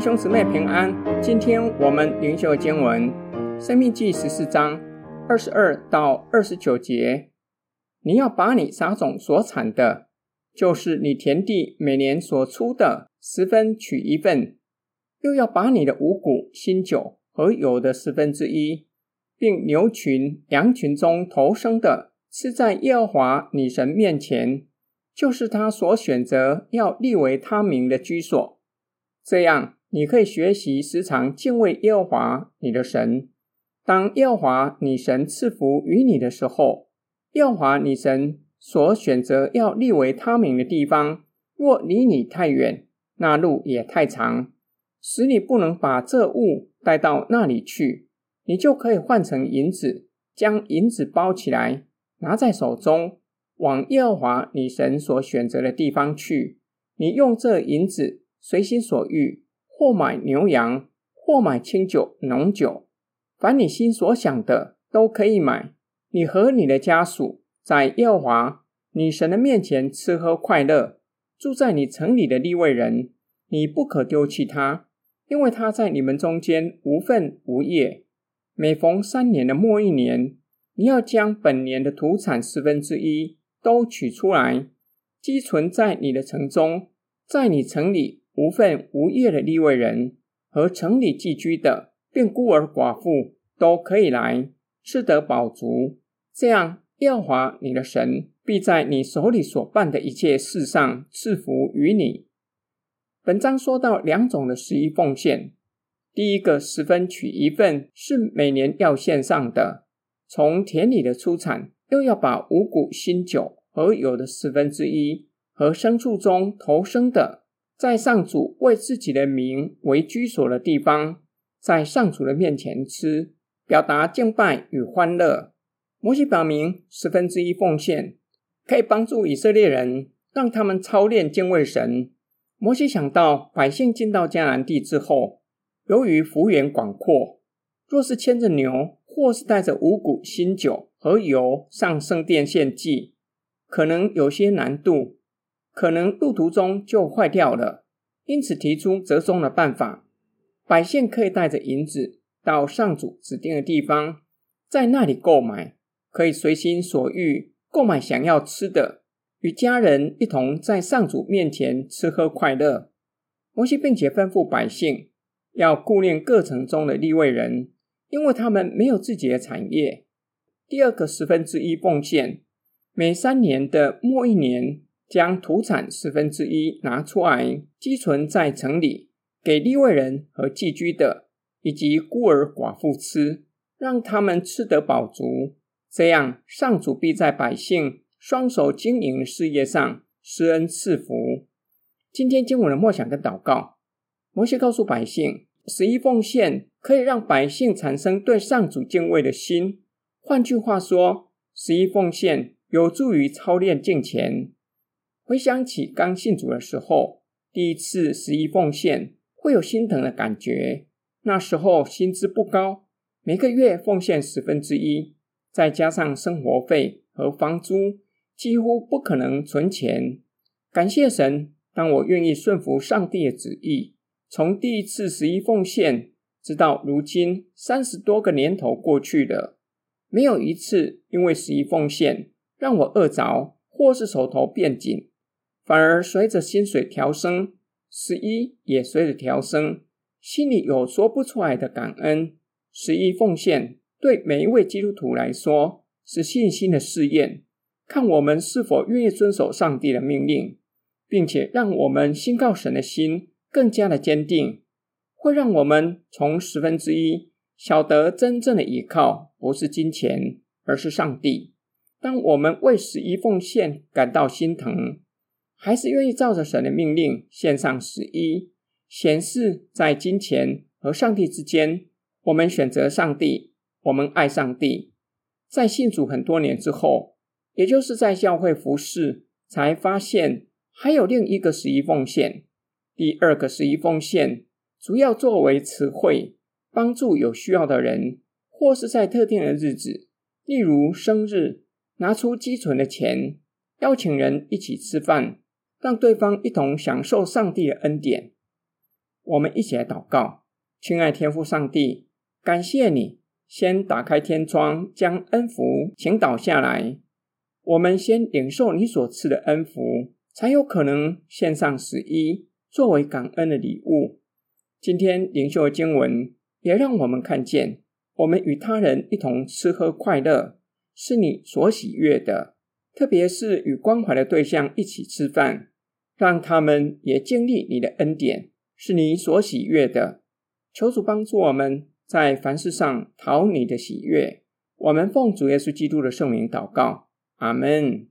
兄姊妹平安，今天我们灵修经文《生命记》十四章二十二到二十九节。你要把你撒种所产的，就是你田地每年所出的十分取一份；又要把你的五谷、新酒和油的十分之一，并牛群、羊群中头生的，是在耶和华女神面前，就是他所选择要立为他名的居所。这样。你可以学习时常敬畏耶和华你的神。当耶和华你神赐福于你的时候，耶和华你神所选择要立为他名的地方，若离你太远，那路也太长，使你不能把这物带到那里去，你就可以换成银子，将银子包起来，拿在手中，往耶和华你神所选择的地方去。你用这银子随心所欲。或买牛羊，或买清酒、浓酒，凡你心所想的都可以买。你和你的家属在耶和华你神的面前吃喝快乐。住在你城里的利未人，你不可丢弃他，因为他在你们中间无分无业。每逢三年的末一年，你要将本年的土产十分之一都取出来，积存在你的城中，在你城里。无份无业的利位人和城里寄居的，并孤儿寡妇都可以来吃得饱足。这样，耀华你的神必在你手里所办的一切事上赐福于你。本章说到两种的十一奉献，第一个十分取一份，是每年要献上的，从田里的出产，又要把五谷、新酒和油的十分之一，和牲畜中头生的。在上主为自己的名为居所的地方，在上主的面前吃，表达敬拜与欢乐。摩西表明十分之一奉献可以帮助以色列人，让他们操练敬畏神。摩西想到百姓进到迦南地之后，由于幅员广阔，若是牵着牛，或是带着五谷、新酒和油上圣殿献祭，可能有些难度。可能路途中就坏掉了，因此提出折中的办法。百姓可以带着银子到上主指定的地方，在那里购买，可以随心所欲购买想要吃的，与家人一同在上主面前吃喝快乐。摩西并且吩咐百姓要顾念各城中的利未人，因为他们没有自己的产业。第二个十分之一奉献，每三年的末一年。将土产十分之一拿出来，积存在城里，给利未人和寄居的，以及孤儿寡妇吃，让他们吃得饱足。这样，上主必在百姓双手经营事业上施恩赐福。今天经文的默想跟祷告，摩西告诉百姓，十一奉献可以让百姓产生对上主敬畏的心。换句话说，十一奉献有助于操练敬虔。回想起刚信主的时候，第一次十一奉献会有心疼的感觉。那时候薪资不高，每个月奉献十分之一，再加上生活费和房租，几乎不可能存钱。感谢神，当我愿意顺服上帝的旨意，从第一次十一奉献直到如今三十多个年头过去了，没有一次因为十一奉献让我饿着，或是手头变紧。反而随着薪水调升，十一也随着调升，心里有说不出来的感恩。十一奉献对每一位基督徒来说是信心的试验，看我们是否愿意遵守上帝的命令，并且让我们信靠神的心更加的坚定，会让我们从十分之一晓得真正的依靠不是金钱，而是上帝。当我们为十一奉献感到心疼，还是愿意照着神的命令献上十一，显示在金钱和上帝之间，我们选择上帝，我们爱上帝。在信主很多年之后，也就是在教会服侍，才发现还有另一个十一奉献。第二个十一奉献主要作为慈惠，帮助有需要的人，或是在特定的日子，例如生日，拿出积存的钱，邀请人一起吃饭。让对方一同享受上帝的恩典。我们一起来祷告，亲爱天父上帝，感谢你先打开天窗，将恩福倾倒下来。我们先领受你所赐的恩福，才有可能献上十一，作为感恩的礼物。今天灵修的经文也让我们看见，我们与他人一同吃喝快乐，是你所喜悦的。特别是与关怀的对象一起吃饭，让他们也经历你的恩典。是你所喜悦的，求主帮助我们在凡事上讨你的喜悦。我们奉主耶稣基督的圣名祷告，阿门。